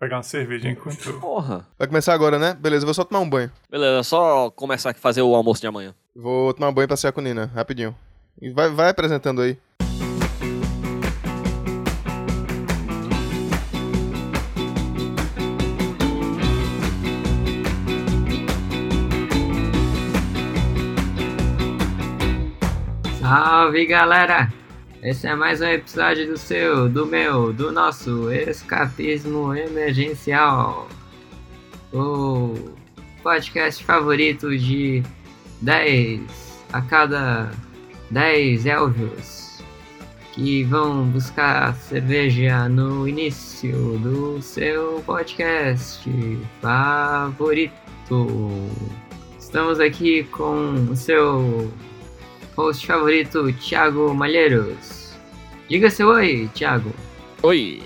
Pegar uma cerveja enquanto. Porra. Vai começar agora, né? Beleza, eu vou só tomar um banho. Beleza, só começar aqui a fazer o almoço de amanhã. Vou tomar um banho e passear com Nina, rapidinho. E vai, vai apresentando aí. Salve galera! Esse é mais um episódio do seu, do meu, do nosso escapismo emergencial. O podcast favorito de 10 a cada 10 Elvios que vão buscar cerveja no início do seu podcast favorito. Estamos aqui com o seu host favorito, Thiago Malheiros. Diga seu oi, Thiago. Oi.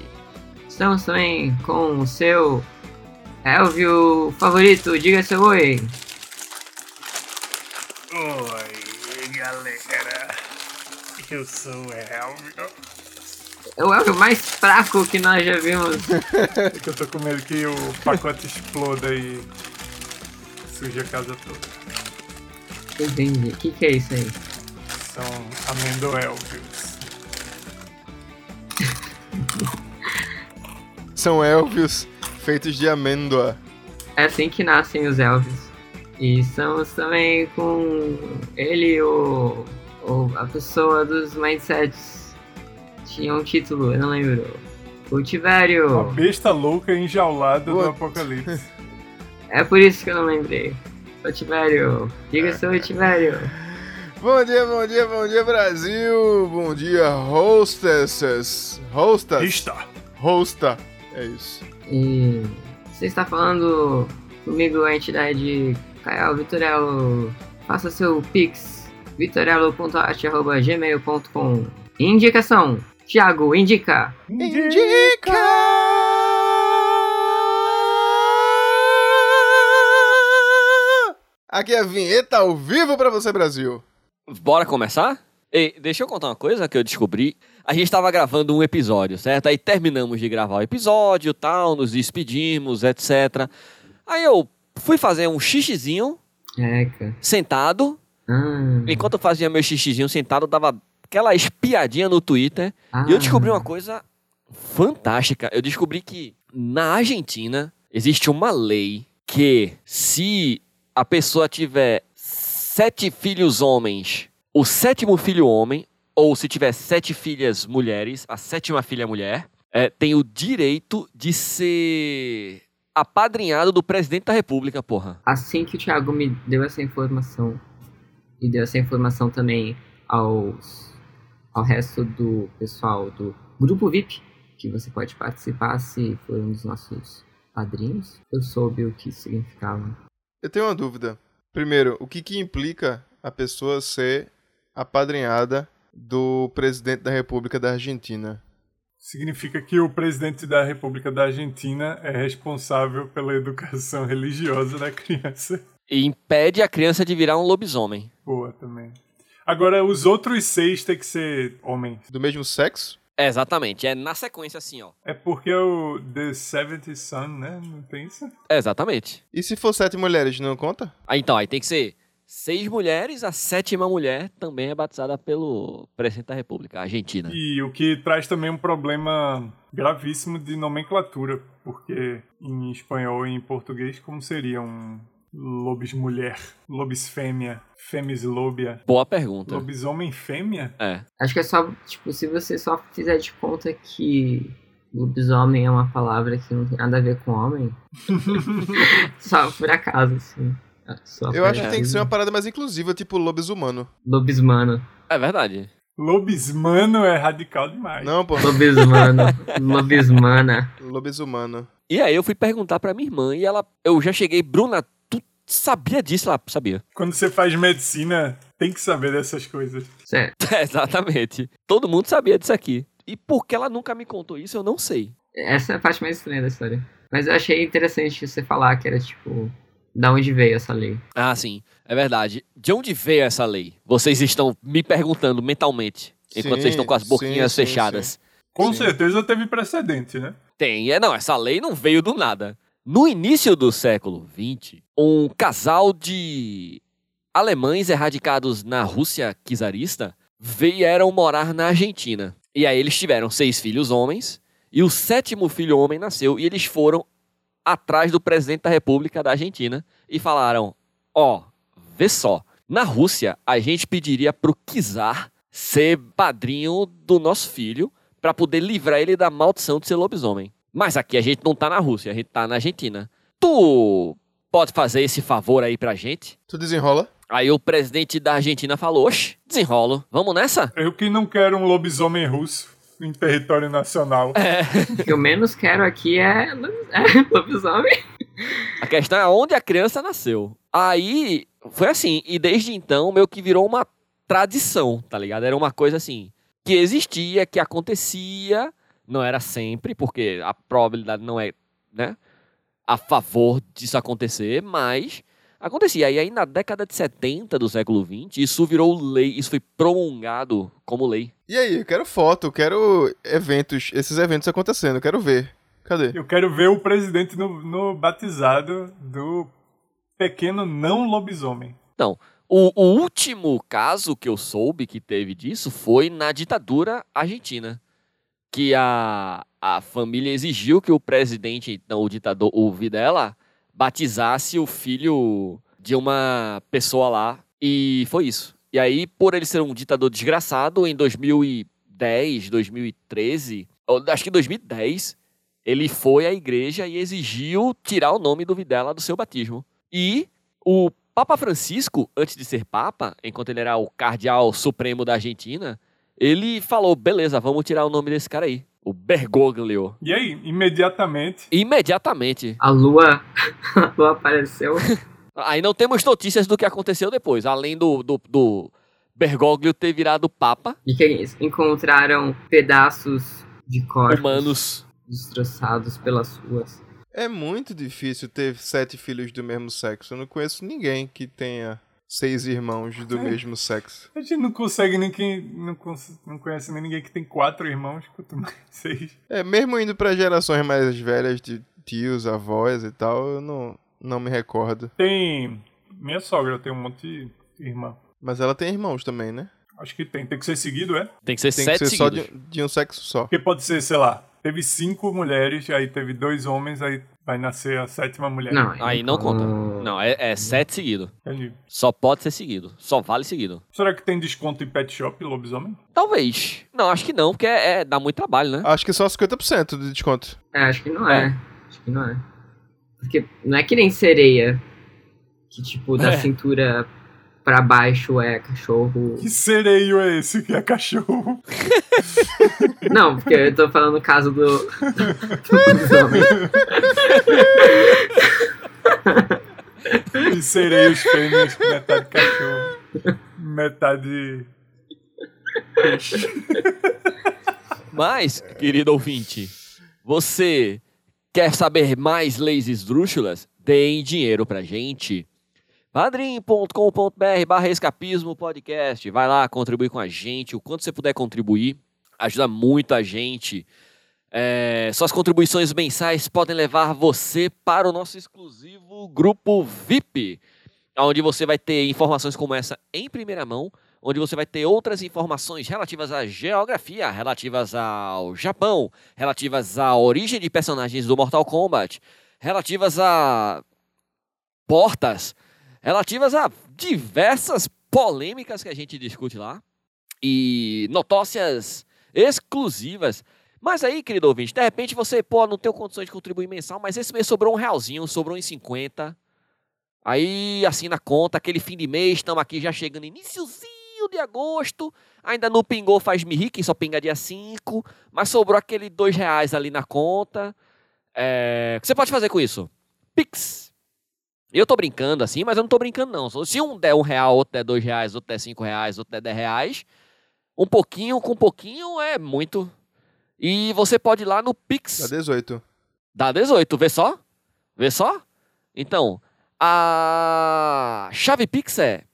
Estamos também com o seu Elvio favorito, diga seu oi. Oi, galera. Eu sou o Elvio. É o Elvio mais fraco que nós já vimos. É que eu tô com medo que o pacote exploda e suje a casa toda. Entendi. O que, que é isso aí? São amendoelvios. São élfios feitos de amêndoa. É assim que nascem os Elvios. E estamos também com ele, o, o a pessoa dos mindsets. Tinha um título, eu não lembro. O Tivério. Uma besta louca enjaulada do Putz. apocalipse. É por isso que eu não lembrei. Ô Tivério, diga seu oi, Tivério. Bom dia, bom dia, bom dia, Brasil! Bom dia, hostesses! Hostas? Está. Hosta. É isso. E você está falando comigo, a entidade Caio Vitorello. Faça seu pix, vitorello.arte.gmail.com Indicação, Thiago, indica. Aqui é a vinheta ao vivo pra você, Brasil. Bora começar? Ei, deixa eu contar uma coisa que eu descobri. A gente tava gravando um episódio, certo? Aí terminamos de gravar o episódio, tal, nos despedimos, etc. Aí eu fui fazer um xixizinho, Eca. sentado. Ah, Enquanto eu fazia meu xixizinho sentado, eu dava aquela espiadinha no Twitter. ah, E eu descobri uma coisa fantástica. Eu descobri que na Argentina existe uma lei que se a pessoa tiver sete filhos homens, o sétimo filho homem, ou se tiver sete filhas mulheres, a sétima filha mulher, é, tem o direito de ser apadrinhado do presidente da república, porra. Assim que o Thiago me deu essa informação, e deu essa informação também aos, ao resto do pessoal do grupo VIP, que você pode participar se for um dos nossos padrinhos, eu soube o que significava. Eu tenho uma dúvida. Primeiro, o que que implica a pessoa ser apadrinhada do presidente da República da Argentina? Significa que o presidente da República da Argentina é responsável pela educação religiosa da criança. E impede a criança de virar um lobisomem. Boa também. Agora, os outros seis tem que ser homens. Do mesmo sexo? É, exatamente, é na sequência assim, ó. É porque o The Seventh Son, né? Não tem isso? É, exatamente. E se for sete mulheres, não conta? Aí então, aí tem que ser seis mulheres, a sétima mulher também é batizada pelo presidente da República, a Argentina. E o que traz também um problema gravíssimo de nomenclatura, porque em espanhol e em português, como seria um lobis mulher, lobis fêmea, femis lobia, Boa pergunta. lobisomem fêmea? É. Acho que é só, tipo, se você só fizer de conta que lobisomem é uma palavra que não tem nada a ver com homem, só por acaso, assim. Só Eu acho que tem que ser uma parada mais inclusiva, tipo lobisomano. Lobismano. É verdade. Lobismano é radical demais. Não, pô. Lobismano. Lobismana. Lobisomano. E aí eu fui perguntar pra minha irmã e ela, eu já cheguei, Bruna, sabia disso? Ela sabia. Quando você faz medicina, tem que saber dessas coisas. Certo. Exatamente. Todo mundo sabia disso aqui. E por que ela nunca me contou isso, eu não sei. Essa é a parte mais estranha da história. Mas eu achei interessante você falar que era, tipo, da onde veio essa lei. Ah, sim, é verdade. De onde veio essa lei? Vocês estão me perguntando mentalmente, enquanto Sim, vocês estão com as sim, boquinhas sim, fechadas. Com Sim. certeza teve precedente, né? Tem, é, não, essa lei não veio do nada. No início do século XX, um casal de alemães erradicados na Rússia czarista vieram morar na Argentina. E aí eles tiveram seis filhos homens, e o sétimo filho homem nasceu, e eles foram atrás do presidente da República da Argentina e falaram: Ó, vê só, na Rússia a gente pediria pro czar ser padrinho do nosso filho para poder livrar ele da maldição de ser lobisomem. Mas aqui a gente não tá na Rússia, a gente tá na Argentina. Tu pode fazer esse favor aí pra gente? Tu desenrola? Aí o presidente da Argentina falou: Oxe, desenrolo, vamos nessa? Eu que não quero um lobisomem russo em território nacional. O que eu menos quero aqui é, é lobisomem. A questão é onde a criança nasceu. Aí foi assim, e desde então meio que virou uma tradição, tá ligado? Era uma coisa assim, que existia, que acontecia, não era sempre, porque a probabilidade não é, né, a favor disso acontecer, mas acontecia. E aí na década de 70 do século 20, isso virou lei, isso foi promulgado como lei. E aí, eu quero foto, eu quero eventos, esses eventos acontecendo, eu quero ver. Cadê? Eu quero ver o presidente no, no batizado do pequeno não lobisomem. O, o último caso que eu soube que teve disso foi na ditadura argentina. Que a, a família exigiu que o presidente, então o ditador, o Videla, batizasse o filho de uma pessoa lá. E foi isso. E aí, por ele ser um ditador desgraçado, em 2010, 2013, ou acho que 2010, ele foi à igreja e exigiu tirar o nome do Videla do seu batismo. E o Papa Francisco, antes de ser Papa, enquanto ele era o cardeal supremo da Argentina, ele falou: beleza, vamos tirar o nome desse cara aí, o Bergoglio. E aí, imediatamente, Imediatamente. A lua, a lua apareceu. Aí não temos notícias do que aconteceu depois, além do, do, do Bergoglio ter virado Papa, E que eles encontraram pedaços de corpos humanos. destroçados pelas ruas. É muito difícil ter sete filhos do mesmo sexo. Eu não conheço ninguém que tenha seis irmãos do É. mesmo sexo. a gente não consegue nem quem. Não, cons- não conhece nem ninguém que tem quatro irmãos, quanto mais seis. É, mesmo indo pra gerações mais velhas de tios, avós e tal, eu não, não me recordo. Tem. Minha sogra tem um monte de irmã. Mas ela tem irmãos também, né? Acho que tem. Tem que ser seguido, é? Tem que ser Tem que sete ser só de, de um sexo só. Porque pode ser, sei lá, teve cinco mulheres, aí teve dois homens, aí vai nascer a sétima mulher. Não, Aí não conta. Não, é, é sete seguido. Entendi. Só pode ser seguido. Só vale seguido. Será que tem desconto em pet shop, lobisomem? Talvez. Não, acho que não, porque é, é- dá muito trabalho, né? Acho que só 50% de desconto. É, acho que não é. Acho que não é. Porque não é que nem sereia. Que, tipo, da É. cintura pra baixo é cachorro. Que sereio é esse que é cachorro? Não, porque eu tô falando no caso do. do lobisomem. E sereios fêmeas, metade cachorro, metade peixe. Mas, querido ouvinte, você quer saber mais leis esdrúxulas? Deem dinheiro pra gente. padrim.com.br barra escapismo podcast. Vai lá, contribui com a gente. O quanto você puder contribuir, ajuda muito a gente. É, suas contribuições mensais podem levar você para o nosso exclusivo grupo VIP, onde você vai ter informações como essa em primeira mão, onde você vai ter outras informações relativas à geografia, relativas ao Japão, relativas à origem de personagens do Mortal Kombat, relativas a portas, relativas a diversas polêmicas que a gente discute lá e notócias exclusivas. Mas aí, querido ouvinte, de repente você, pô, não tem condições de contribuir mensal, mas esse mês sobrou um realzinho, sobrou em 50. Aí, assim, na conta, aquele fim de mês, estamos aqui já chegando iniciozinho de agosto, ainda não pingou faz-me rir, que só pinga dia 5, mas sobrou aquele dois reais ali na conta. É, O que você pode fazer com isso? Pix. Eu tô brincando assim, mas eu não tô brincando não. Se um der um real, outro der dois reais, outro der cinco reais, outro der dez reais, um pouquinho com pouquinho é muito. E você pode ir lá no Pix. Dá 18. Dá 18, vê só? Vê só? Então, a chave Pix é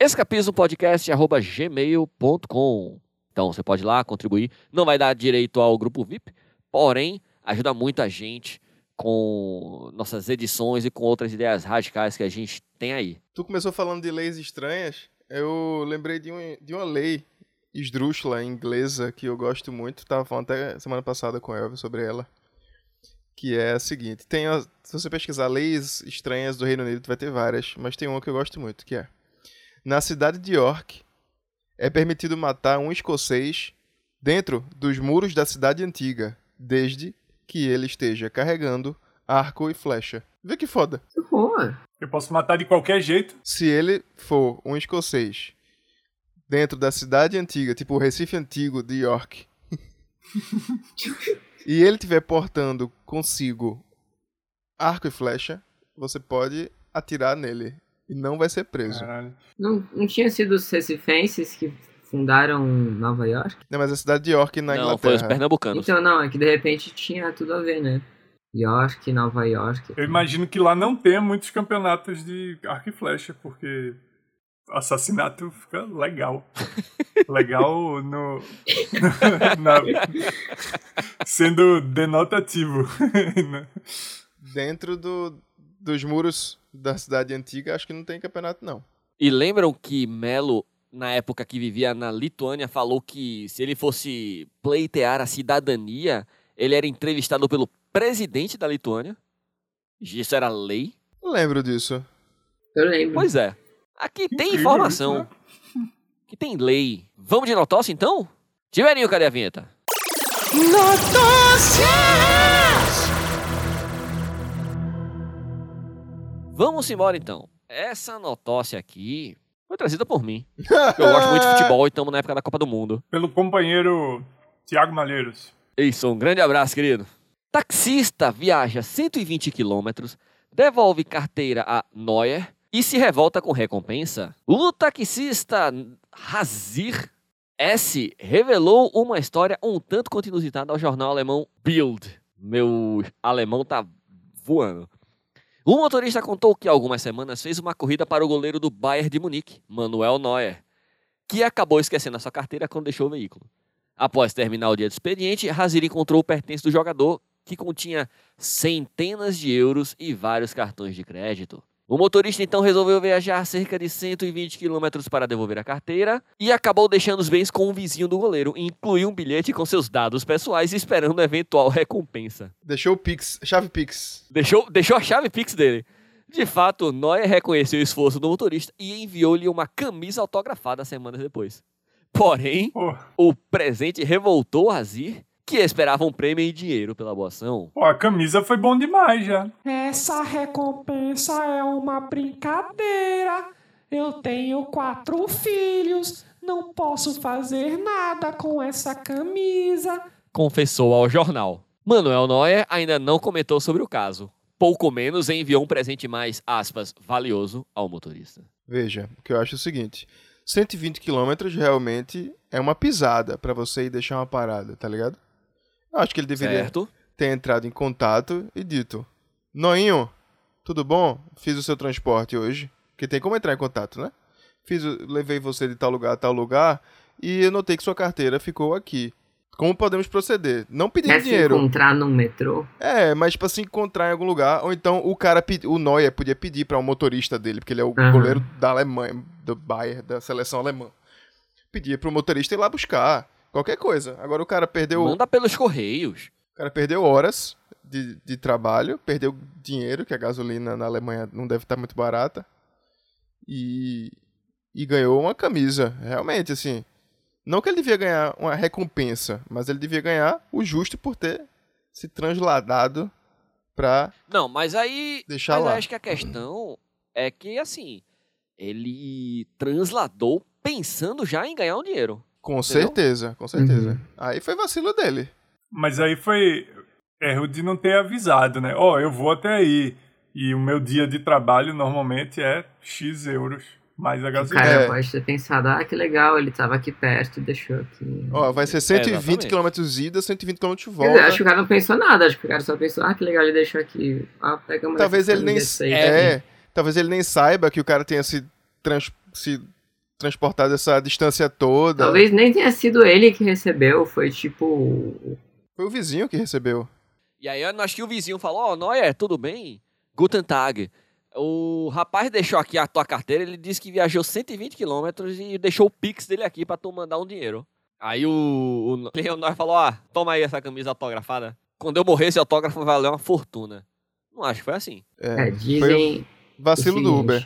escapismopodcast.gmail.com Então você pode ir lá contribuir. Não vai dar direito ao grupo VIP, porém ajuda muita gente com nossas edições e com outras ideias radicais que a gente tem aí. Tu começou falando de leis estranhas. Eu lembrei de, um, de uma lei esdrúxula inglesa que eu gosto muito. Tava falando até semana passada com o Elvio sobre ela. Que é a seguinte: tem a, se você pesquisar leis estranhas do Reino Unido, vai ter várias, mas tem uma que eu gosto muito, que é na cidade de York é permitido matar um escocês dentro dos muros da cidade antiga, desde que ele esteja carregando arco e flecha. Vê que foda. Que horror. Eu posso matar de qualquer jeito. Se ele for um escocês dentro da cidade antiga, tipo o Recife antigo de York, e ele estiver portando consigo arco e flecha, você pode atirar nele e não vai ser preso. Caralho. Não, não tinha sido os recifenses que fundaram Nova York? Não, mas a cidade de York na Não, foi os Inglaterra. pernambucanos. Então, não, é que de repente tinha tudo a ver, né? York, Nova York. Eu imagino que lá não tenha muitos campeonatos de arco e flecha, porque assassinato fica legal. legal no. na- sendo denotativo. Dentro do, dos muros da cidade antiga, acho que não tem campeonato, não. E lembram que Melo, na época que vivia na Lituânia, falou que se ele fosse pleitear a cidadania, ele era entrevistado pelo presidente da Lituânia. Isso era lei. Lembro disso. Eu lembro. Pois é. Aqui tem informação. né? Que tem lei. Vamos de notócia, então? Tiverinho, cadê a vinheta? Vamos embora, então. Essa notócia aqui foi trazida por mim. Eu gosto muito de futebol e estamos na época da Copa do Mundo. Pelo companheiro Tiago Malheiros. Isso, um grande abraço, querido. Taxista viaja 120 quilômetros, devolve carteira a Neuer e se revolta com recompensa. O taxista Hazir S revelou uma história um tanto quanto inusitada ao jornal alemão Bild. Meu alemão tá voando. O motorista contou que algumas semanas fez uma corrida para o goleiro do Bayern de Munique, Manuel Neuer, que acabou esquecendo a sua carteira quando deixou o veículo. Após terminar o dia do expediente, Hazir encontrou o pertence do jogador, que continha centenas de euros e vários cartões de crédito. O motorista então resolveu viajar cerca de 120 quilômetros para devolver a carteira e acabou deixando os bens com um vizinho do goleiro e incluiu um bilhete com seus dados pessoais esperando eventual recompensa. Deixou o Pix, chave Pix. Deixou, deixou a chave Pix dele. De fato, Neuer reconheceu o esforço do motorista e enviou-lhe uma camisa autografada semanas depois. Porém, Pô, o presente revoltou Azir, que esperava um prêmio em dinheiro pela boa ação. pô, a camisa foi bom demais já. Essa recompensa é uma brincadeira. Eu tenho quatro filhos, não posso fazer nada com essa camisa. Confessou ao jornal. Manuel Neuer ainda não comentou sobre o caso. Pouco menos enviou um presente mais, aspas, valioso ao motorista. Veja, o que eu acho é o seguinte: 120 km realmente é uma pisada pra você ir deixar uma parada, tá ligado? Eu acho que ele deveria Certo? ter entrado em contato e dito: Noinho, tudo bom? Fiz o seu transporte hoje. Porque tem como entrar em contato, né? Fiz, o- levei você de tal lugar a tal lugar e eu notei que sua carteira ficou aqui. Como podemos proceder? Não pedindo Quer se dinheiro. encontrar num metrô? É, mas pra se encontrar em algum lugar, ou então o cara, o Neuer podia pedir pra um motorista dele, porque ele é o Aham. goleiro da Alemanha, do Bayern, da seleção alemã. Pedia pro motorista ir lá buscar, qualquer coisa. Agora o cara perdeu, Manda pelos correios. o cara perdeu horas de, de trabalho, perdeu dinheiro, que a gasolina na Alemanha não deve estar muito barata, e, e ganhou uma camisa. Realmente, assim, não que ele devia ganhar uma recompensa, mas ele devia ganhar o justo por ter se transladado pra Não, mas aí. Deixar mas lá. acho que a questão é que, assim, ele transladou pensando já em ganhar um dinheiro. Com Entendeu? certeza, com certeza. Uhum. Aí foi vacilo dele. Mas aí foi erro de não ter avisado, né? Ó, eu vou até aí. E o meu dia de trabalho normalmente é X euros mais a gasolina. cara É. pode ter pensado, ah, que legal, ele tava aqui perto e deixou aqui. Ó, vai ser 120 exatamente. km ida, 120 km dizer, volta. acho que o cara não pensou nada, acho que o cara só pensou, ah, que legal, ele deixou aqui. Ah, pega uma Talvez ele nem aí. é, talvez ele nem saiba que o cara tenha se, trans, se transportado essa distância toda. Talvez nem tenha sido ele que recebeu, foi tipo. Foi o vizinho que recebeu. E aí eu acho que o vizinho falou, ó, oh, Neuer, tudo bem? Guten Tag. O rapaz deixou aqui a tua carteira, ele disse que viajou 120 quilômetros e deixou o Pix dele aqui pra tu mandar um dinheiro. Aí o, o Leonor falou, ó, ah, toma aí essa camisa autografada. Quando eu morrer, esse autógrafo vai valer uma fortuna. Não acho que foi assim. É, dizem... vacilo seguinte, do Uber.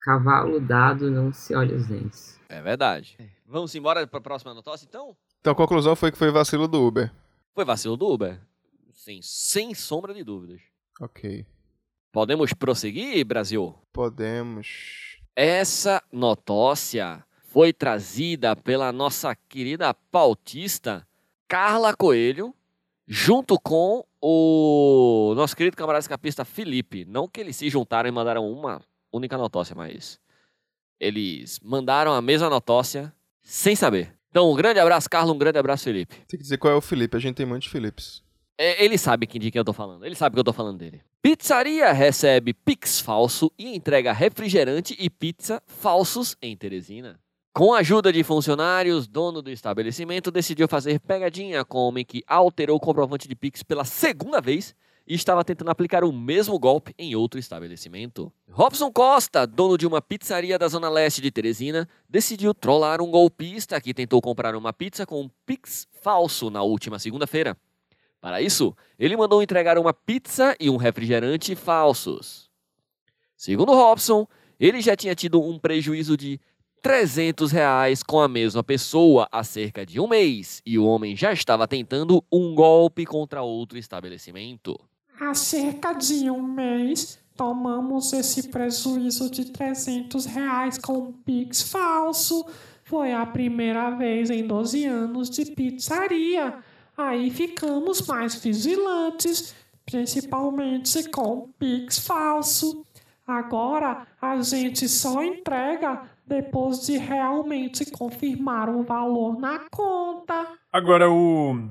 Cavalo dado não se olha os dentes. É verdade. Vamos embora pra próxima notócia, então? Então a conclusão foi que foi vacilo do Uber. Foi vacilo do Uber. Sim, sem sombra de dúvidas. Ok. Podemos prosseguir, Brasil? Podemos. Essa notócia foi trazida pela nossa querida pautista Carla Coelho, junto com o nosso querido camarada escapista Felipe. Não que eles se juntaram e mandaram uma única notócia, mas eles mandaram a mesma notócia sem saber. Então, um grande abraço, Carlos, um grande abraço, Felipe. Tem que dizer qual é o Felipe, a gente tem muitos Filipes. É, ele sabe de quem eu tô falando. Ele sabe que eu tô falando dele. Pizzaria recebe Pix falso e entrega refrigerante e pizza falsos em Teresina. Com a ajuda de funcionários, dono do estabelecimento decidiu fazer pegadinha com o homem que alterou o comprovante de Pix pela segunda vez e estava tentando aplicar o mesmo golpe em outro estabelecimento. Robson Costa, dono de uma pizzaria da zona leste de Teresina, decidiu trollar um golpista que tentou comprar uma pizza com um Pix falso na última segunda-feira. Para isso, ele mandou entregar uma pizza e um refrigerante falsos. Segundo Robson, ele já tinha tido um prejuízo de 300 reais com a mesma pessoa há cerca de um mês e o homem já estava tentando um golpe contra outro estabelecimento. Há cerca de um mês, tomamos esse prejuízo de 300 reais com um Pix falso. Foi a primeira vez em 12 anos de pizzaria. Aí ficamos mais vigilantes, principalmente com Pix falso. Agora a gente só entrega depois de realmente confirmar o valor na conta. Agora o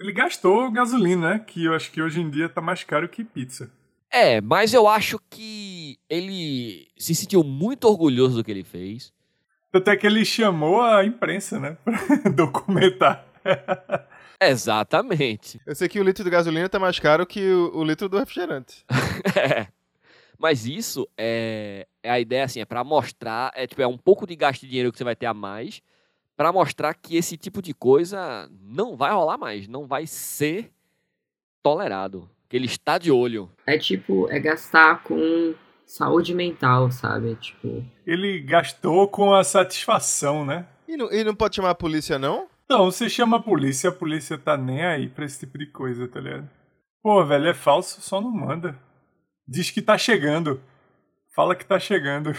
ele gastou gasolina, né? Que eu acho que hoje em dia tá mais caro que pizza. É, mas eu acho que ele se sentiu muito orgulhoso do que ele fez. Até que ele chamou a imprensa, né? Pra documentar. Exatamente. Eu sei que o litro de gasolina tá mais caro que o, o litro do refrigerante. é. Mas isso é, é a ideia, assim, é para mostrar, é tipo, é um pouco de gasto de dinheiro que você vai ter a mais, para mostrar que esse tipo de coisa não vai rolar mais, não vai ser tolerado. Que ele está de olho. É tipo, é gastar com saúde mental, sabe? Tipo. Ele gastou com a satisfação, né? E não, e não pode chamar a polícia, não? Não, você chama a polícia, a polícia tá nem aí pra esse tipo de coisa, tá ligado? Pô, velho, é falso, só não manda. Diz que tá chegando. Fala que tá chegando.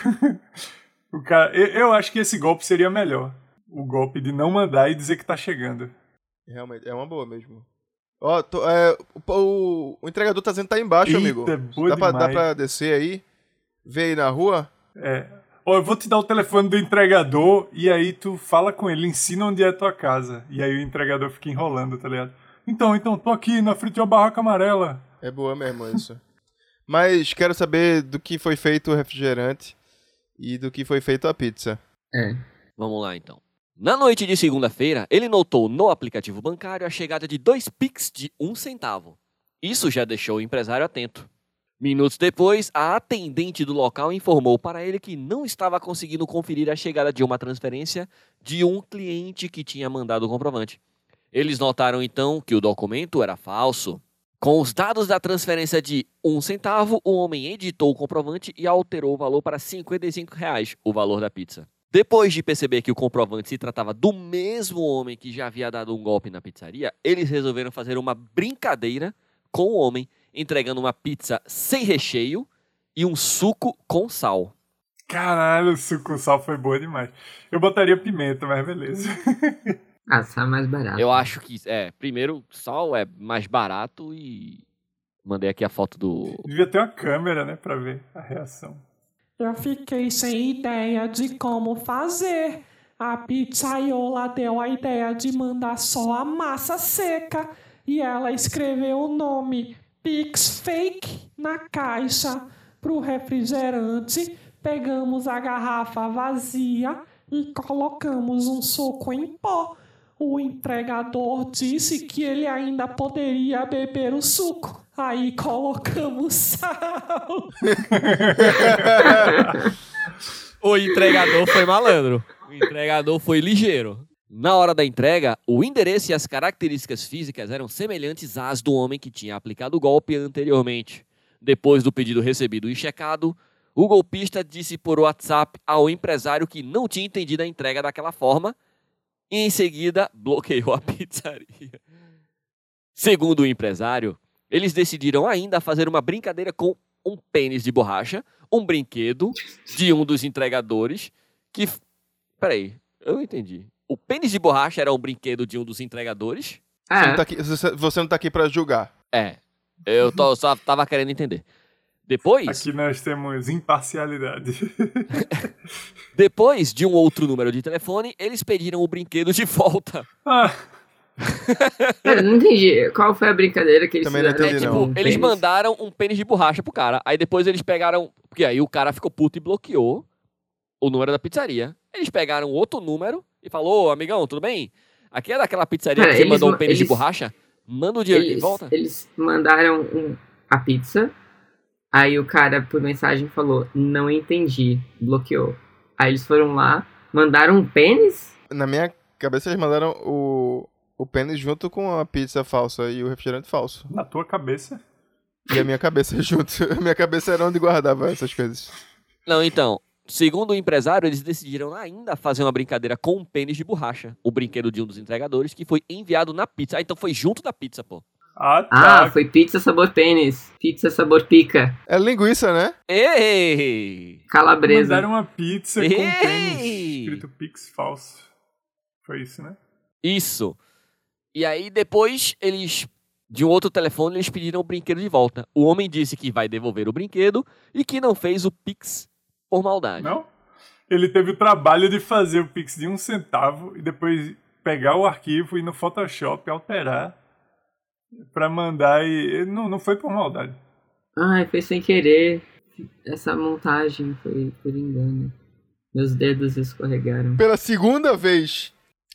o cara, eu, eu, acho que esse golpe seria melhor. O golpe de não mandar e dizer que tá chegando. Realmente, é uma boa mesmo. Ó, oh, é, o, o, entregador tá dizendo que tá embaixo, Eita, amigo. Boa dá, pra, dá pra descer aí? Ver aí na rua? É, Ó, eu vou te dar o telefone do entregador e aí tu fala com ele, ensina onde é a tua casa. E aí o entregador fica enrolando, tá ligado? Então, então, tô aqui na frente de uma barraca amarela. É boa mesmo isso. Mas quero saber do que foi feito o refrigerante e do que foi feito a pizza. É. Vamos lá então. Na noite de segunda-feira, ele notou no aplicativo bancário a chegada de dois Pix de um centavo. Isso já deixou o empresário atento. Minutos depois, a atendente do local informou para ele que não estava conseguindo conferir a chegada de uma transferência de um cliente que tinha mandado o comprovante. Eles notaram então que o documento era falso. Com os dados da transferência de um centavo, o homem editou o comprovante e alterou o valor para 55 reais, o valor da pizza. Depois de perceber que o comprovante se tratava do mesmo homem que já havia dado um golpe na pizzaria, eles resolveram fazer uma brincadeira com o homem entregando uma pizza sem recheio e um suco com sal. Caralho, o suco com sal foi boa demais. Eu botaria pimenta, mas beleza. Ah, sal é mais barato. Eu acho que, é, primeiro, sal é mais barato e. Mandei aqui a foto do. Devia ter uma câmera, né, pra ver a reação. Eu fiquei sem ideia de como fazer. A pizzaiola deu a ideia de mandar só a massa seca e ela escreveu o nome Pix Fake na caixa pro refrigerante, pegamos a garrafa vazia e colocamos um suco em pó. O entregador disse que ele ainda poderia beber o suco. Aí colocamos sal. O entregador foi malandro. O entregador foi ligeiro. Na hora da entrega, o endereço e as características físicas eram semelhantes às do homem que tinha aplicado o golpe anteriormente. Depois do pedido recebido e checado, o golpista disse por WhatsApp ao empresário que não tinha entendido a entrega daquela forma e em seguida bloqueou a pizzaria. Segundo o empresário, eles decidiram ainda fazer uma brincadeira com um pênis de borracha, um brinquedo de um dos entregadores que. Peraí, eu não entendi. O pênis de borracha era um brinquedo de um dos entregadores? Você, não É, tá aqui, você- você não tá aqui pra julgar. É. Eu tô- só tava querendo entender. Depois, Aqui nós temos imparcialidade. depois de um outro número de telefone, eles pediram o brinquedo de volta. ah, Cara, não entendi. Qual foi a brincadeira que eles Também não fizeram? entendi, É, não. tipo, um Eles pênis? mandaram um pênis de borracha pro cara. Aí depois eles pegaram. Porque aí o cara ficou puto e bloqueou o número da pizzaria. Eles pegaram outro número e falou: Ô, amigão, tudo bem? Aqui é daquela pizzaria Cara, que você mandou um pênis de eles- borracha? Manda o dinheiro de Eles, volta. eles mandaram um- a pizza. Aí o cara, por mensagem, falou: Não entendi. Bloqueou. Aí eles foram lá, mandaram um pênis? Na minha cabeça eles mandaram o, o pênis junto com a pizza falsa e o refrigerante falso. na tua cabeça. E a minha cabeça junto. A minha cabeça era onde guardava essas coisas. Não, então. Segundo o empresário, eles decidiram ainda fazer uma brincadeira com um pênis de borracha. O brinquedo de um dos entregadores que foi enviado na pizza. Ah, então foi junto da pizza, pô. Ah, Ah, tá. foi pizza sabor pênis. Pizza sabor pica. É linguiça, né? Ei! Calabresa. Mandaram uma pizza com Ei! pênis escrito Pix falso. Foi isso, né? Isso. E aí depois eles de um outro telefone eles pediram o brinquedo de volta. O homem disse que vai devolver o brinquedo e que não fez o Pix por maldade. Não? Ele teve o trabalho de fazer o Pix de um centavo e depois pegar o arquivo e no Photoshop alterar pra mandar e. Não, não foi por maldade. Ai, foi sem querer. Essa montagem foi por engano. Meus dedos escorregaram. Pela segunda vez.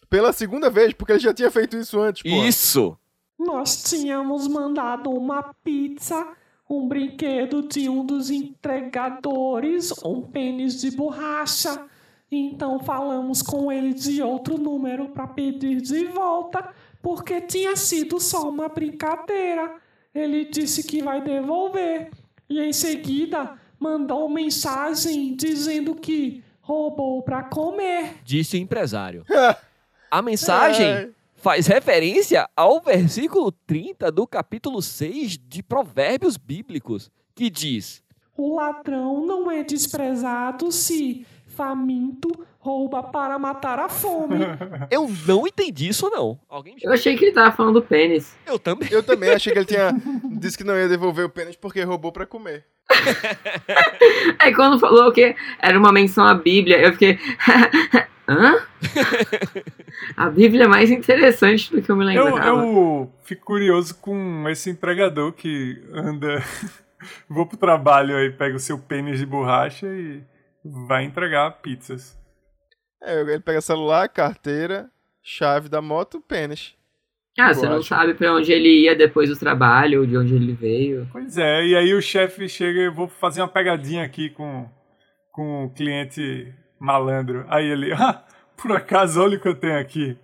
Pela segunda vez, porque ele já tinha feito isso antes, pô. Isso. Nós tínhamos mandado uma pizza, um brinquedo de um dos entregadores, um pênis de borracha. Então falamos com ele de outro número para pedir de volta, porque tinha sido só uma brincadeira. Ele disse que vai devolver e em seguida mandou mensagem dizendo que roubou para comer. Disse o empresário. A mensagem Ai. faz referência ao versículo 30 do capítulo 6 de Provérbios Bíblicos, que diz: O ladrão não é desprezado se, faminto, rouba para matar a fome. Eu não entendi isso, não. Alguém Eu achei que ele tava falando do pênis. Eu também. Eu também achei que ele tinha. Disse que não ia devolver o pênis porque roubou pra comer. Aí quando falou que era uma menção à Bíblia, eu fiquei. Hã? A Bíblia é mais interessante do que eu me Eu, lembrava. eu fico curioso com esse entregador que anda. Vou pro trabalho aí, pega o seu pênis de borracha e vai entregar pizzas. É, ele pega celular, carteira, chave da moto, pênis. Ah, você não sabe pra onde ele ia depois do trabalho, ou de onde ele veio. Pois é, e aí o chefe chega e vou fazer uma pegadinha aqui com, com o cliente malandro. Aí ele, ah, por acaso, olha o que eu tenho aqui.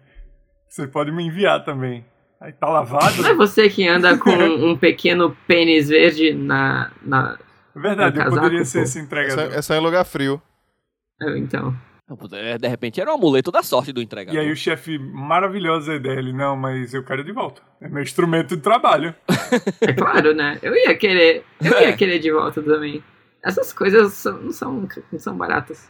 Você pode me enviar também. Aí tá lavado. Não é você que anda com um pequeno pênis verde na. na... Verdade, É eu casaco, poderia ser pô. esse É só, entregador. é só em lugar frio. eu, Então. Não, pô, é, De repente era o amuleto da sorte do entregador. E aí o chefe, maravilhosa ideia, ele, não, mas eu quero de volta. É meu instrumento de trabalho. É claro, né? Eu ia querer. Eu ia querer de volta também. Essas coisas são- não, são, não são baratas.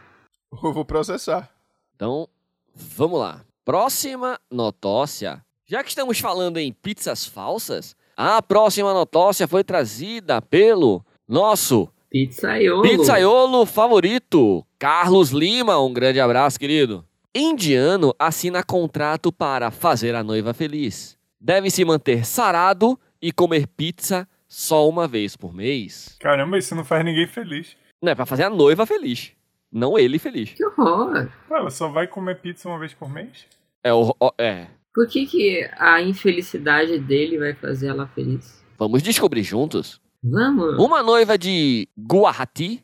Eu vou processar. Então, vamos lá. Próxima notócia. Já que estamos falando em pizzas falsas, a próxima notócia foi trazida pelo nosso Pizzaiolo. pizzaiolo favorito, Carlos Lima. Um grande abraço, querido. Indiano assina contrato para fazer a noiva feliz. Deve se manter sarado e comer pizza só uma vez por mês. Caramba, isso não faz ninguém feliz. Não, é pra fazer a noiva feliz. Não ele feliz. Que horror! Pô, ela só vai comer pizza uma vez por mês? É o. É. Por que, que a infelicidade dele vai fazer ela feliz? Vamos descobrir juntos. Vamos! Uma noiva de Guwahati,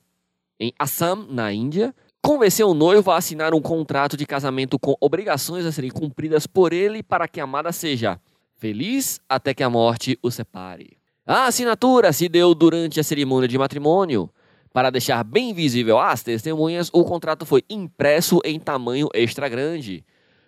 em Assam, na Índia, convenceu o noivo a assinar um contrato de casamento com obrigações a serem cumpridas por ele para que a amada seja feliz até que a morte o separe. A assinatura se deu durante a cerimônia de matrimônio. Para deixar bem visível às testemunhas, o contrato foi impresso em tamanho extra grande.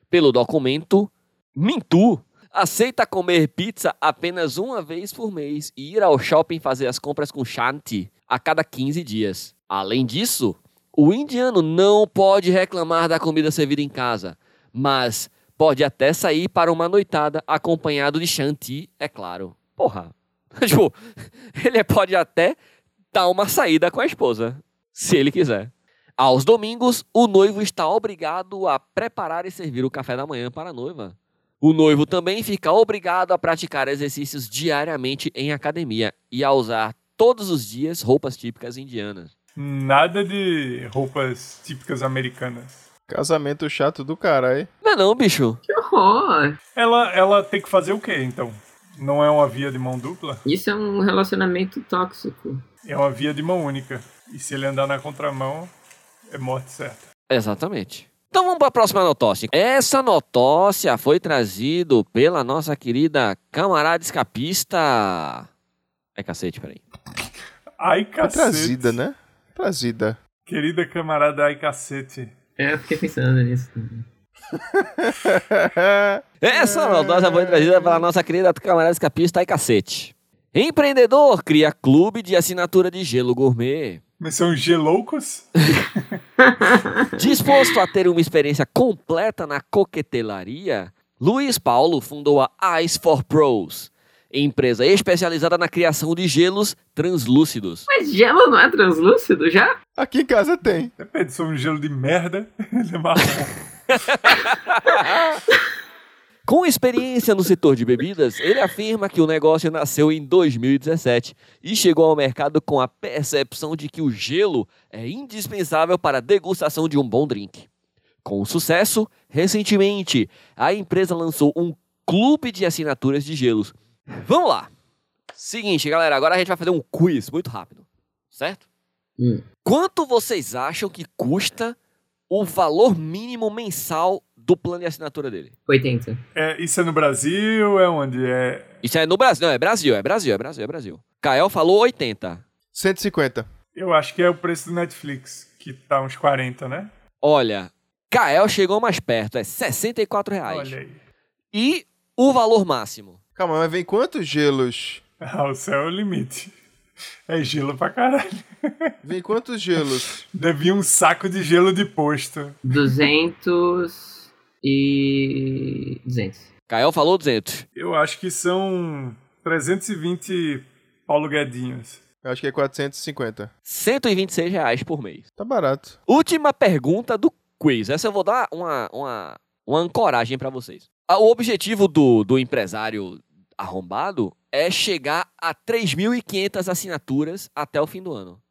Pelo documento, Mintu aceita comer pizza apenas uma vez por mês e ir ao shopping fazer as compras com Shanti a cada 15 dias. Além disso, o indiano não pode reclamar da comida servida em casa, mas pode até sair para uma noitada acompanhado de Shanti, é claro. Porra. tipo, ele pode até dar uma saída com a esposa, se ele quiser. Aos domingos, o noivo está obrigado a preparar e servir o café da manhã para a noiva. O noivo também fica obrigado a praticar exercícios diariamente em academia e a usar todos os dias roupas típicas indianas. Nada de roupas típicas americanas. Casamento chato do caralho. Não é não, bicho? Que horror! Ela, ela tem que fazer o quê, então? Não é uma via de mão dupla? Isso é um relacionamento tóxico. É uma via de mão única. E se ele andar na contramão, é morte certa. Exatamente. Então vamos para a próxima notócia. Essa notócia foi trazido pela nossa querida camarada escapista. É cacete, peraí. Ai, Foi cacete. trazida, né? Trazida. Querida camarada, ai, cacete. É, eu fiquei pensando nisso também. Essa notócia foi trazida pela nossa querida camarada escapista Ai Cacete. Empreendedor cria clube de assinatura de gelo gourmet. Mas são geloucos? Disposto a ter uma experiência completa na coquetelaria, Luiz Paulo fundou a Ice for Pros, empresa especializada na criação de gelos translúcidos. Mas gelo não é translúcido já? Aqui em casa tem. Depende, se for um gelo de merda, ele é marrom. Com experiência no setor de bebidas, ele afirma que o negócio nasceu em 2017 e chegou ao mercado com a percepção de que o gelo é indispensável para a degustação de um bom drink. Com sucesso, recentemente, a empresa lançou um clube de assinaturas de gelos. Vamos lá! Seguinte, galera, agora a gente vai fazer um quiz muito rápido, certo? Hum. Quanto vocês acham que custa o valor mínimo mensal do plano de assinatura dele? 80. É, isso é no Brasil? É onde? É. Isso é no Brasil. Não, é Brasil, é Brasil, é Brasil, é Brasil. Kael falou 80. 150. Eu acho que é o preço do Netflix, que tá uns 40, né? Olha, Kael chegou mais perto, é 64 reais. Olha aí. E o valor máximo? Calma, mas vem quantos gelos? Ah, o céu é o limite. É gelo pra caralho. Vem quantos gelos? Deve vir um saco de gelo de posto. 200 e... 200. Kael falou 200. Eu acho que são 320 Paulo Guedinhos. Eu acho que é 450. 126 reais por mês. Tá barato. Última pergunta do quiz. Essa eu vou dar uma, uma, uma ancoragem pra vocês. Ah, O objetivo do, do empresário arrombado é chegar a 3.500 assinaturas até o fim do ano.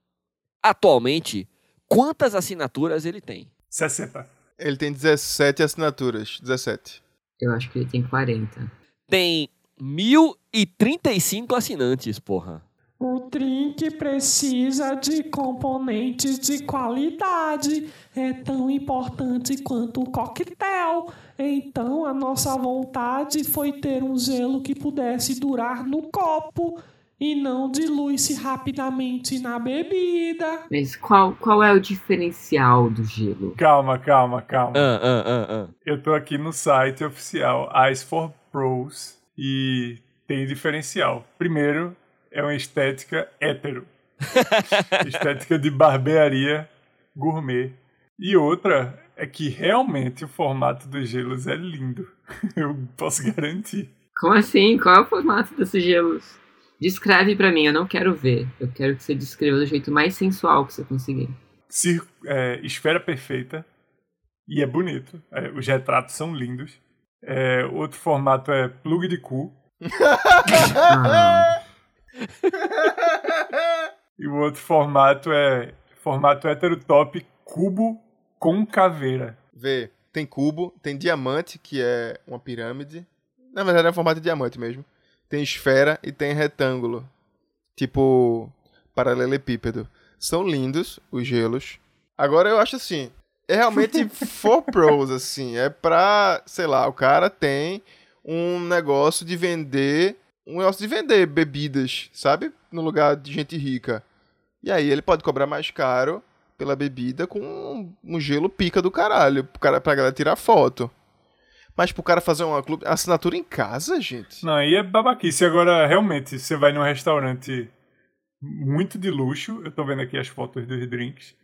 Atualmente, quantas assinaturas ele tem? 60. Ele tem 17 assinaturas. 17. Eu acho que ele tem 40. Tem 1.035 assinantes, porra. O drink precisa de componentes de qualidade. É tão importante quanto o coquetel. Então, a nossa vontade foi ter um gelo que pudesse durar no copo e não dilui-se rapidamente na bebida. Mas qual, qual é o diferencial do gelo? Calma, calma, calma. Ah, ah, ah, ah. Eu tô aqui no site oficial Ice for Pros e tem diferencial. Primeiro, é uma estética hétero. estética de barbearia gourmet. E outra é que realmente o formato dos gelos é lindo. Eu posso garantir. Como assim? Qual é o formato desses gelos? Descreve pra mim, eu não quero ver. Eu quero que você descreva do jeito mais sensual que você conseguir. Cir é, esfera perfeita. E é bonito. É, os retratos são lindos. É, outro formato é plug de cu. Ah, E o outro formato é formato heterotop, cubo com caveira. Vê, tem cubo, tem diamante, que é uma pirâmide. Na verdade é um formato de diamante mesmo. Tem esfera e tem retângulo. Tipo paralelepípedo. São lindos os gelos. Agora eu acho assim, é realmente for pros, assim. É pra, sei lá, o cara tem um negócio de vender. Um negócio de vender bebidas, sabe? No lugar de gente rica. E aí ele pode cobrar mais caro pela bebida com um, gelo pica do caralho. Pro cara, pra galera tirar foto. Mas pro cara fazer uma clube, assinatura em casa, gente. Não, aí é babaquice. Agora, realmente, você vai num restaurante muito de luxo. Eu tô vendo aqui as fotos dos drinks.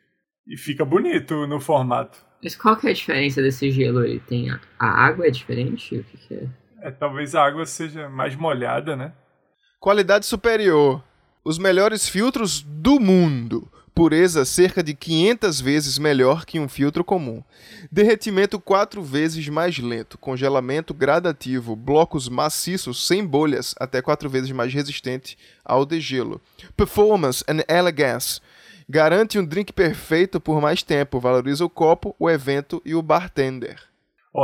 E fica bonito no formato. Mas qual que é a diferença desse gelo? Ele tem a, a água é diferente? O que, que é? É, talvez a água seja mais molhada, né? Qualidade superior. Os melhores filtros do mundo. Pureza cerca de 500 vezes melhor que um filtro comum. Derretimento 4 vezes mais lento. Congelamento gradativo. Blocos maciços sem bolhas até 4 vezes mais resistente ao degelo. Performance and elegance. Garante um drink perfeito por mais tempo. Valoriza o copo, o evento e o bartender.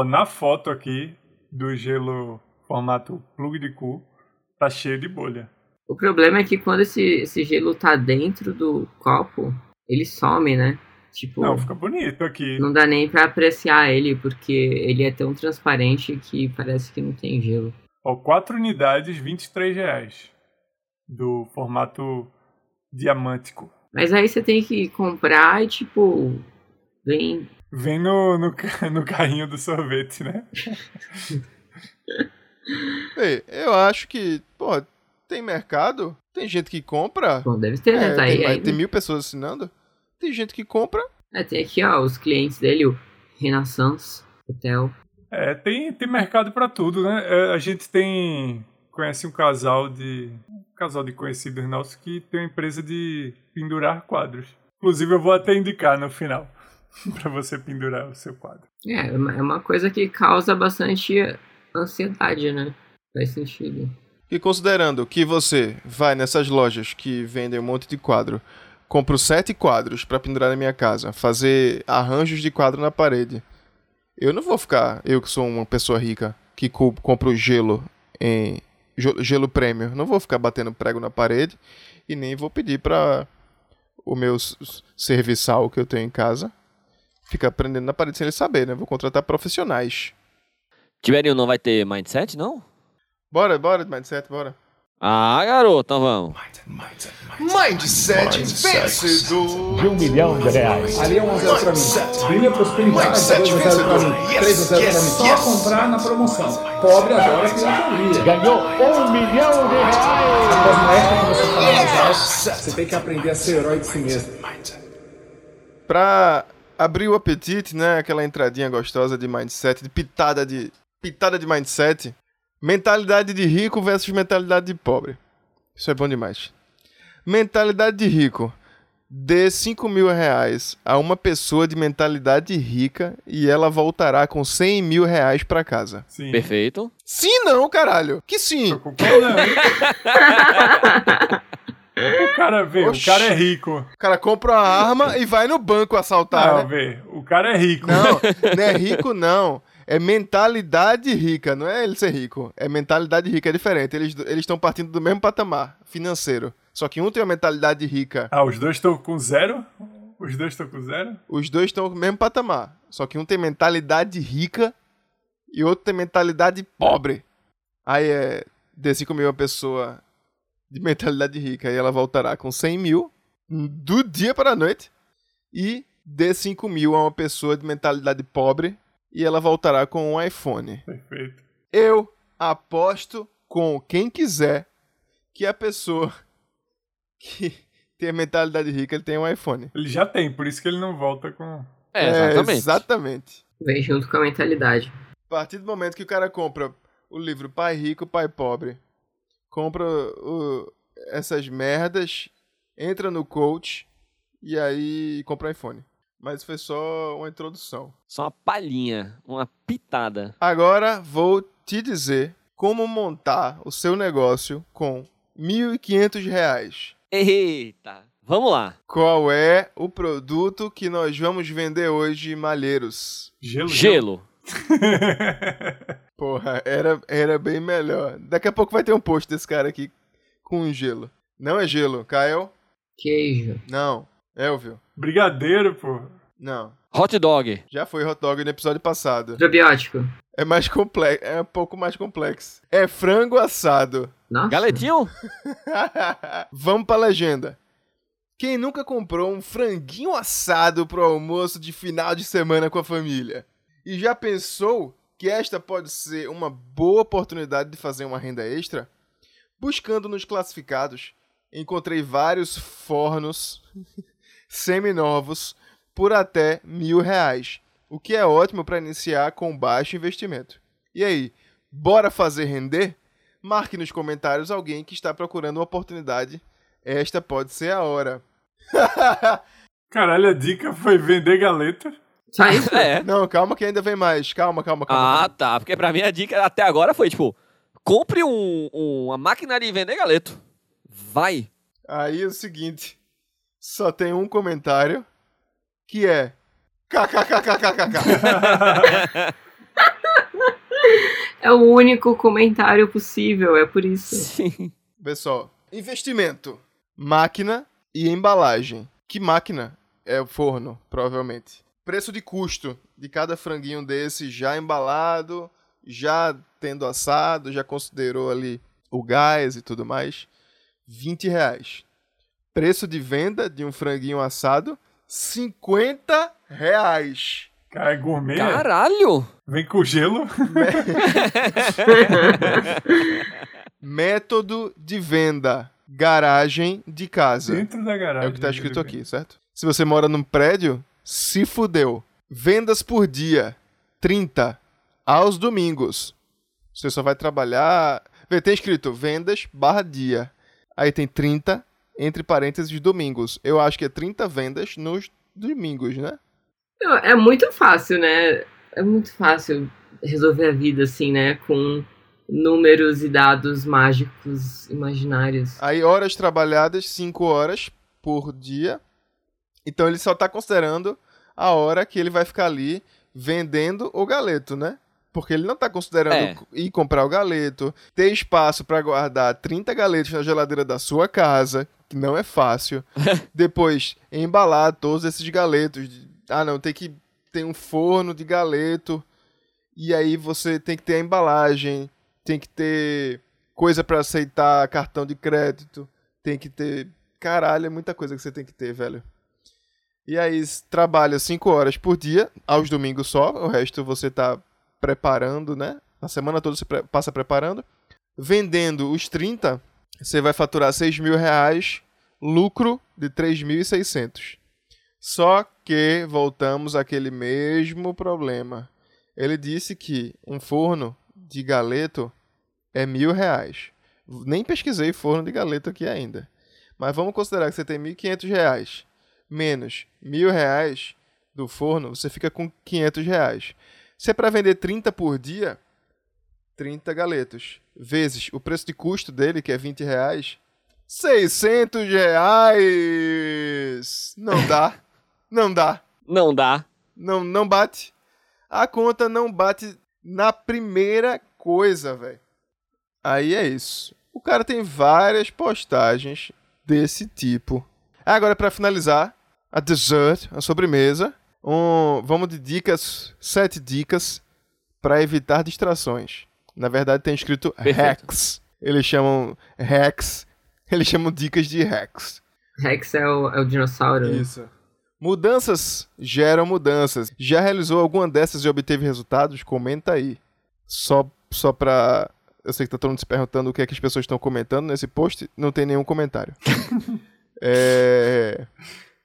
Na foto aqui do gelo formato plug de cu, tá cheio de bolha. O problema é que quando esse, esse gelo tá dentro do copo, ele some, né? Tipo, Não, fica bonito aqui. não dá nem pra apreciar ele, porque ele é tão transparente que parece que não tem gelo. Ó, 4 unidades, 23 reais. Do formato diamântico. Mas aí você tem que comprar e, tipo, vem. Vem no, no, no carrinho do sorvete, né? Ei, eu acho que, pô, tem mercado, tem gente que compra. Bom, deve ter, né? É, Tá tem, aí mais- tem mil pessoas assinando. Tem gente que compra. É, tem aqui, ó, os clientes dele, o Renaissance Hotel. É, tem, tem mercado pra tudo, né? É, a gente tem. Conhece um casal de. Um casal de conhecidos nossos que tem uma empresa de pendurar quadros. Inclusive, eu vou até indicar no final. pra você pendurar o seu quadro. É, é é uma coisa que causa bastante ansiedade, né? Faz sentido. E considerando que você vai nessas lojas que vendem um monte de quadro, compro sete quadros pra pendurar na minha casa, fazer arranjos de quadro na parede. Eu não vou ficar, eu que sou uma pessoa rica, que co- compro gelo em gelo prêmio, não vou ficar batendo prego na parede e nem vou pedir pra o meu serviçal que eu tenho em casa ficar prendendo na parede sem ele saber, né? Vou contratar profissionais. Tiberinho não vai ter mindset, não? Bora, bora, mindset, bora. Ah, garoto, então vamos. Mindset vencedor. de um milhão de reais. Ali é um zero pra mim. Brilha prosperidade, Mindset 2 a 0 pra vencedor. mim. Yes, 3 a 0 pra mim. Só yes. comprar na promoção. Pobre adora filantropia. Ganhou um milhão de reais. Mas não é você fala mais alto. Você tem que aprender a ser herói de si mesmo. Pra abrir o apetite, né? Aquela entradinha gostosa de mindset, de pitada de pitada de mindset. Mentalidade de rico versus mentalidade de pobre. Isso é bom demais. Mentalidade de rico. Dê 5 mil reais a uma pessoa de mentalidade rica e ela voltará com 100 mil reais pra casa. Sim. Perfeito. Sim, não, caralho. Que sim. Tô o cara, vê, Oxi. o cara é rico. O cara compra uma arma e vai no banco assaltar, né? Não, vê, o cara é rico. Não, não é rico, não. É mentalidade rica, não é ele ser rico. É mentalidade rica, é diferente. Eles estão partindo do mesmo patamar financeiro. Só que um tem uma mentalidade rica, Ah, os dois estão com zero? Os dois estão com zero? os dois estão no mesmo patamar. Só que um tem mentalidade rica e outro tem mentalidade pobre. Aí é dê 5 mil a uma pessoa de mentalidade rica e ela voltará com 100 mil do dia para a noite. E dê 5 mil a uma pessoa de mentalidade pobre e ela voltará com um iPhone. Perfeito. Eu aposto com quem quiser que a pessoa que tem a mentalidade rica ele tem um iPhone. Ele já tem, por isso que ele não volta com. É, exatamente. exatamente. Vem junto com a mentalidade. A partir do momento que o cara compra o livro Pai Rico, Pai Pobre, compra o- essas merdas, entra no coach e aí compra o iPhone. Mas foi só uma introdução. Só uma palhinha, uma pitada. Agora vou te dizer como montar o seu negócio com 1.500 reais. Eita! Vamos lá. Qual é o produto que nós vamos vender hoje, malheiros? Gelo. Gelo. Porra, era, era bem melhor. Daqui a pouco vai ter um post desse cara aqui com gelo. Não é gelo, Kael? Queijo. Não. Elvio? Brigadeiro, pô. Não. Hot dog. Já foi hot dog no episódio passado. Probiótico. É mais complexo, é um pouco mais complexo. É frango assado. Nossa. Galetinho? Vamos pra legenda. Quem nunca comprou um franguinho assado pro almoço de final de semana com a família? E já pensou que esta pode ser uma boa oportunidade de fazer uma renda extra? Buscando nos classificados, encontrei vários fornos seminovos por até mil reais, o que é ótimo para iniciar com baixo investimento. E aí, bora fazer render? Marque nos comentários alguém que está procurando uma oportunidade. Esta pode ser a hora. Caralho, a dica foi vender galeta. Só isso? É. Não, calma que ainda vem mais. Calma, calma, calma. Ah, tá. Porque pra mim a dica até agora foi, tipo, compre um, um- uma máquina de vender galeto. Vai. Aí é o seguinte, só tem um comentário que é kkkkkkk. É o único comentário possível, é por isso. Sim. Pessoal, investimento, máquina e embalagem. Que máquina? É o forno, provavelmente. Preço de custo de cada franguinho desse já embalado, já tendo assado, já considerou ali o gás e tudo mais. 20 reais. Preço de venda de um franguinho assado, 50 reais. Cara, é gourmet. Caralho! Vem com gelo. Método de venda, garagem de casa. Dentro da garagem. É o que tá escrito aqui, certo? Se você mora num prédio, se fudeu. Vendas por dia, 30. Aos domingos. Você só vai trabalhar... Tem escrito vendas barra dia. Aí tem 30, entre parênteses, domingos. Eu acho que é 30 vendas nos domingos, né? É muito fácil, né? É muito fácil resolver a vida assim, né? Com números e dados mágicos imaginários. Aí horas trabalhadas, 5 horas por dia. Então ele só tá considerando a hora que ele vai ficar ali vendendo o galeto, né? Porque ele não tá considerando É. ir comprar o galeto, ter espaço para guardar 30 galetos na geladeira da sua casa, que não é fácil. Depois embalar todos esses galetos. Ah, não, tem que ter um forno de galeto. E aí você tem que ter a embalagem, tem que ter coisa pra aceitar cartão de crédito, tem que ter. Caralho, é muita coisa que você tem que ter, velho. E aí trabalha 5 horas por dia, aos domingos só, o resto você tá preparando, né? Na semana toda você passa preparando. Vendendo os 30, você vai faturar 6 mil reais, lucro de 3.600. Só que voltamos àquele mesmo problema. Ele disse que um forno de galeto é mil reais. Nem pesquisei forno de galeto aqui ainda. Mas vamos considerar que você tem 1.500 reais. Menos mil reais do forno, você fica com 500 reais. Se é para vender 30 por dia, 30 galetos. Vezes o preço de custo dele, que é 20 reais, 600 reais! Não dá. Não dá. Não dá. Não, não bate. A conta não bate na primeira coisa, velho. Aí é isso. O cara tem várias postagens desse tipo. Agora, pra finalizar, a dessert, a sobremesa. Um, vamos de dicas, sete dicas para evitar distrações. Na verdade, tem escrito Perfeito. hacks. Eles chamam hacks. Eles chamam dicas de hacks. Rex é o, é o dinossauro. né? Isso. Mudanças geram mudanças. Já realizou alguma dessas e obteve resultados? Comenta aí. Só, só pra. Eu sei que tá todo mundo se perguntando o que é que as pessoas estão comentando nesse post. Não tem nenhum comentário. É,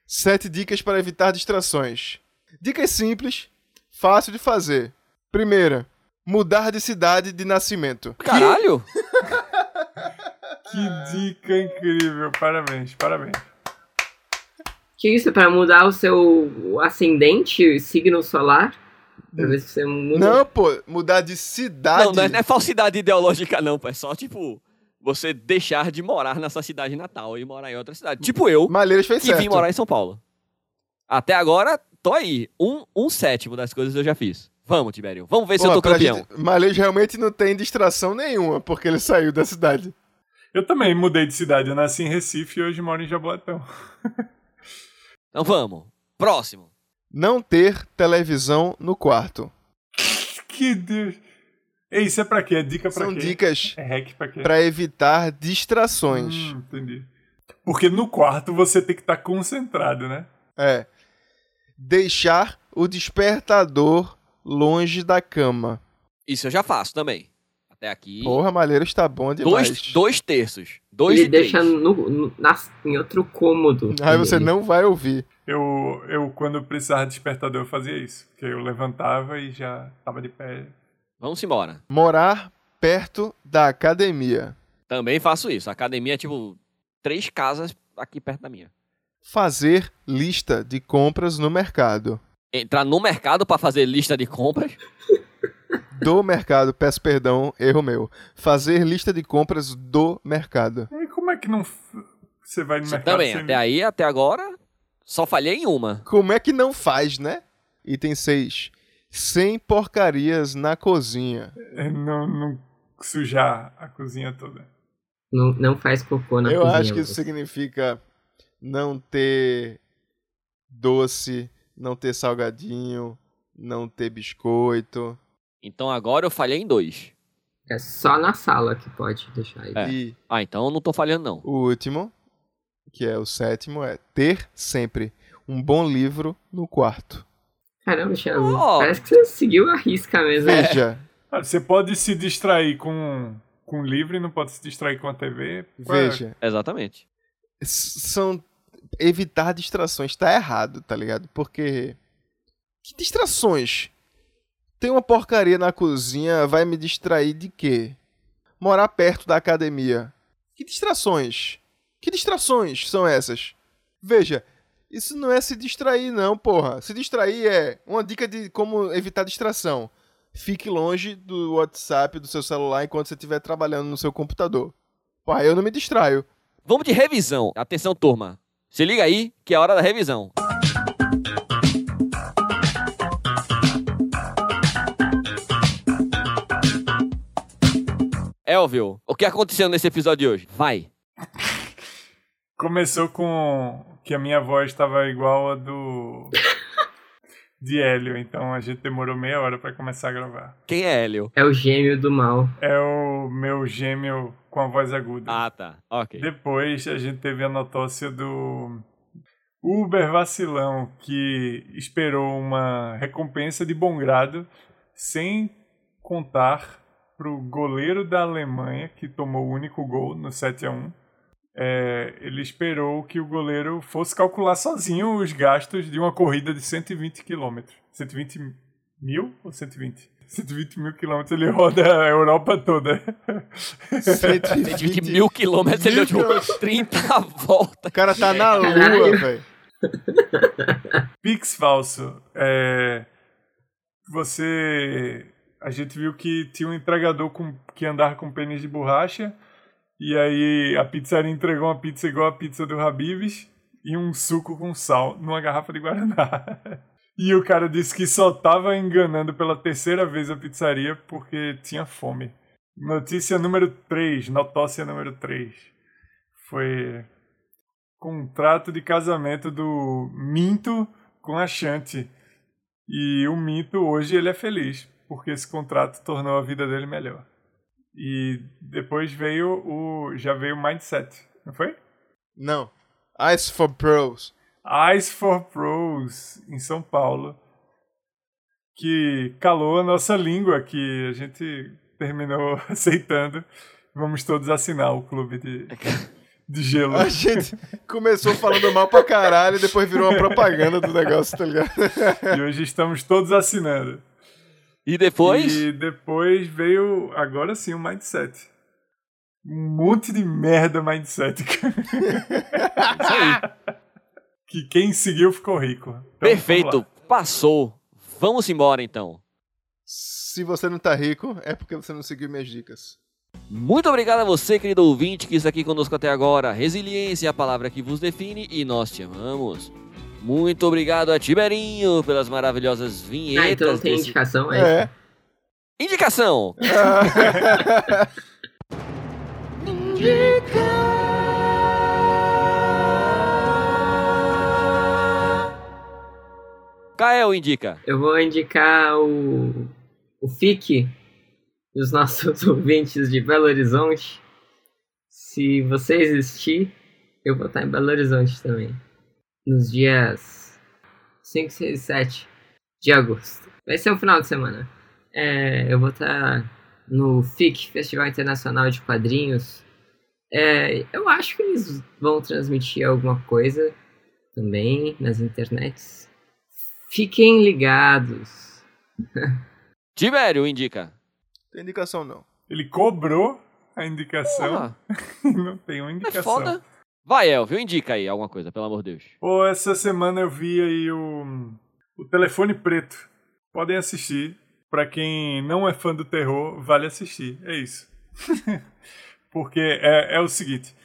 Sete dicas para evitar distrações. Dicas simples, fácil de fazer. Primeira, mudar de cidade de nascimento. Caralho! Que dica incrível. Parabéns, parabéns. Que isso? Pra mudar o seu ascendente, signo solar? Pra ver se você muda. Não, pô, mudar de cidade. Não, não é, não é falsidade ideológica, não, pô. É só, tipo, você deixar de morar na sua cidade natal e morar em outra cidade. Tipo eu, Malheiros fez que certo. vim morar em São Paulo. Até agora, tô aí. Um, um sétimo das coisas eu já fiz. Vamos, Tibério. Vamos ver se eu tô campeão. gente- Malheiros realmente não tem distração nenhuma, porque ele saiu da cidade. Eu também mudei de cidade. Eu nasci em Recife e hoje moro em Jaboatão. Então vamos. Próximo. Não ter televisão no quarto. Que Deus. Ei, isso é pra quê? É dica pra São quê? dicas É hack pra quê? pra evitar distrações. Hum, entendi. Porque no quarto você tem que estar concentrado, né? É. Deixar o despertador longe da cama. Isso eu já faço também. Até aqui. Porra, Malheiros tá bom demais. dois, dois terços. Dois Ele de três. deixa no, no- nas- em outro cômodo. Aí você não vai ouvir. Eu, eu, quando precisava de despertador, eu fazia isso. Porque eu levantava e já tava de pé. Vamos embora. Morar perto da academia. Também faço isso. A academia é tipo três casas aqui perto da minha. Fazer lista de compras no mercado. Entrar no mercado pra fazer lista de compras. Do mercado, peço perdão, erro meu. Fazer lista de compras do mercado. E como é que não. Você vai no mercado também. sem Até aí, até agora, só falhei em uma. Como é que não faz, né? Item 6. Sem porcarias na cozinha. É, não, não sujar a cozinha toda. Não, não faz cocô na Eu cozinha. acho que isso significa não ter doce, não ter salgadinho, não ter biscoito. Então agora eu falhei em dois. É só na sala que pode deixar aí. É. E Ah, então eu não tô falhando, não. o último, que é o sétimo, é ter sempre um bom livro no quarto. Caramba, Thiago. Oh. Parece que você seguiu a risca mesmo. Veja, Ah, Você pode se distrair com, com livro e não pode se distrair com a TV. É? veja. Exatamente. S- São evitar distrações. Tá errado, tá ligado? Porque. Que distrações? Tem uma porcaria na cozinha, vai me distrair de quê? Morar perto da academia. Que distrações? Que distrações são essas? Veja, isso não é se distrair, não, porra. Se distrair é uma dica de como evitar distração. Fique longe do WhatsApp do seu celular enquanto você estiver trabalhando no seu computador. Porra, eu não me distraio. Vamos de revisão. Atenção, turma. Se liga aí que é hora da revisão. Elvio, o que aconteceu nesse episódio de hoje? Vai. Começou com que a minha voz estava igual a do. De Hélio, então a gente demorou meia hora pra começar a gravar. Quem é Hélio? É o gêmeo do mal. É o meu gêmeo com a voz aguda. Ah, tá. Ok. Depois a gente teve a notócia do Uber vacilão que esperou uma recompensa de bom grado sem contar pro goleiro da Alemanha que tomou o único gol no 7 a 1. É, ele esperou que o goleiro fosse calcular sozinho os gastos de uma corrida de 120 km. 120 mil ou 120? 120 mil quilômetros, ele roda a Europa toda. 120 mil quilômetros, ele deu tipo quilômetros. 30 voltas. O cara tá na lua, velho. Pix falso. É, você. A gente viu que tinha um entregador com, que andava com pênis de borracha. E aí a pizzaria entregou uma pizza igual a pizza do Habib's e um suco com sal numa garrafa de Guaraná. E o cara disse que só tava enganando pela terceira vez a pizzaria porque tinha fome. Notícia número 3, notócia número 3. Foi contrato de casamento do Minto com a Shanti. E o Minto hoje ele é feliz, porque esse contrato tornou a vida dele melhor. E depois veio o já veio o Mindset, não foi? Não. Ice for Pros. Ice for Pros em São Paulo, que calou a nossa língua, que a gente terminou aceitando. Vamos todos assinar o clube de, de gelo. A gente começou falando mal pra caralho e depois virou uma propaganda do negócio, tá ligado? E hoje estamos todos assinando. E depois? E depois veio, agora sim, o Mindset. Um monte de merda Mindset. Isso aí. que quem seguiu ficou rico. Então, Perfeito. Passou. Vamos embora então. Se você não tá rico, é porque você não seguiu minhas dicas. Muito obrigado a você, querido ouvinte, que está aqui conosco até agora. Resiliência é a palavra que vos define e nós te amamos. Muito obrigado a Tiberinho pelas maravilhosas vinhetas. Ah, então não tem desse- indicação, é? É. Indicação! Kael indica. Eu vou indicar o, o FIC dos nossos ouvintes de Belo Horizonte. Se você existir, eu vou estar em Belo Horizonte também. Nos dias 5, 6 e 7 de agosto. Vai ser o final de semana. É, eu vou estar no FIC, Festival Internacional de Quadrinhos. É, eu acho que eles vão transmitir alguma coisa também nas internets. Fiquem ligados. Tibério indica. Tem indicação não. Ele cobrou a indicação Porra, não tem uma é indicação. foda. Vai, Elvio, indica aí alguma coisa, pelo amor de Deus. Pô, essa semana eu vi aí o, o Telefone Preto. Podem assistir. Pra quem não é fã do terror, vale assistir. É isso. porque é, é o seguinte: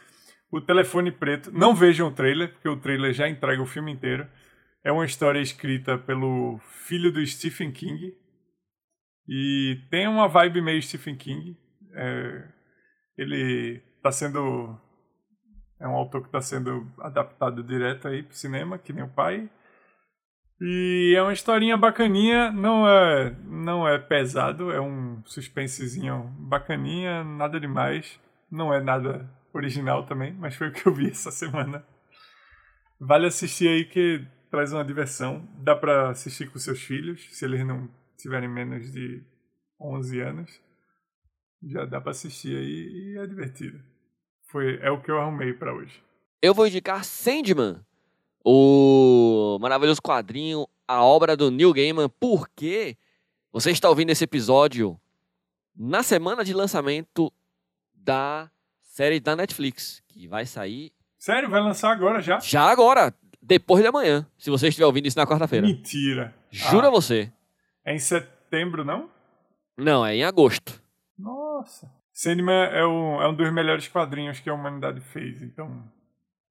o Telefone Preto. Não vejam o trailer, porque o trailer já entrega o filme inteiro. É uma história escrita pelo filho do Stephen King. E tem uma vibe meio Stephen King. É, ele tá sendo é um autor que está sendo adaptado direto aí pro cinema, que nem o pai. E é uma historinha bacaninha, não é, não é pesado, é um suspensezinho bacaninha, nada demais. Não é nada original também, mas foi o que eu vi essa semana. Vale assistir aí que traz uma diversão. Dá pra assistir com seus filhos, se eles não tiverem menos de 11 anos. Já dá pra assistir aí e é divertido. Foi, é o que eu arrumei pra hoje. Eu vou indicar Sandman, o maravilhoso quadrinho, a obra do Neil Gaiman, porque você está ouvindo esse episódio na semana de lançamento da série da Netflix, que vai sair Sério, vai lançar agora já? já agora, depois de amanhã, se você estiver ouvindo isso na quarta-feira. Mentira. Jura Ah, você? É em setembro, não? Não, é em agosto. Nossa. Sandman é um, é um dos melhores quadrinhos que a humanidade fez, então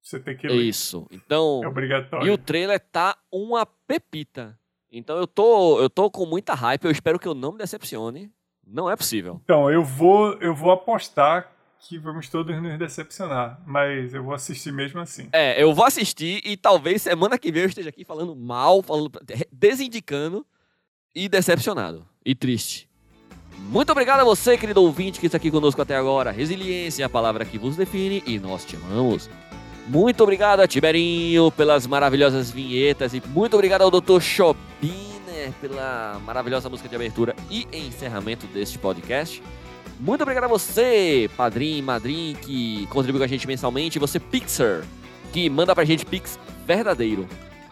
você tem que É ler. isso. Então, É obrigatório. E o trailer tá uma pepita. Então eu tô, eu tô com muita hype, eu espero que eu não me decepcione. Não é possível. Então, eu vou, eu vou apostar que vamos todos nos decepcionar, mas eu vou assistir mesmo assim. É, eu vou assistir e talvez semana que vem eu esteja aqui falando mal, falando, desindicando e decepcionado. E triste. Muito obrigado a você, querido ouvinte, que está aqui conosco até agora. Resiliência é a palavra que vos define e nós te amamos. Muito obrigado a Tiberinho pelas maravilhosas vinhetas e muito obrigado ao Dr. Schobiner pela maravilhosa música de abertura e encerramento deste podcast. Muito obrigado a você, padrinho, madrinho, que contribui com a gente mensalmente. Você, Pixar, que manda pra gente Pix verdadeiro.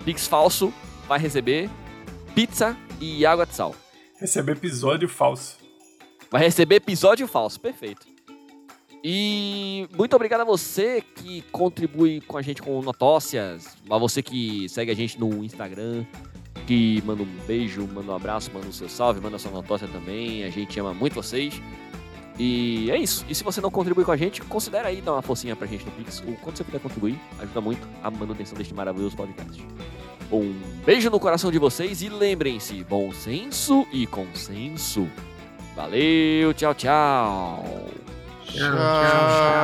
Pix falso vai receber pizza e água de sal. Receber episódio falso. Vai receber episódio falso, perfeito. E muito obrigado a você que contribui com a gente com notócias, a você que segue a gente no Instagram, que manda um beijo, manda um abraço, manda o seu salve, manda sua notócia também. A gente ama muito vocês. E é isso. E se você não contribui com a gente, considere aí dar uma forcinha pra gente no Pix. O quanto você puder contribuir, ajuda muito a manutenção deste maravilhoso podcast. Um beijo no coração de vocês e lembrem-se, bom senso e consenso. Valeu, tchau, tchau. tchau, tchau, tchau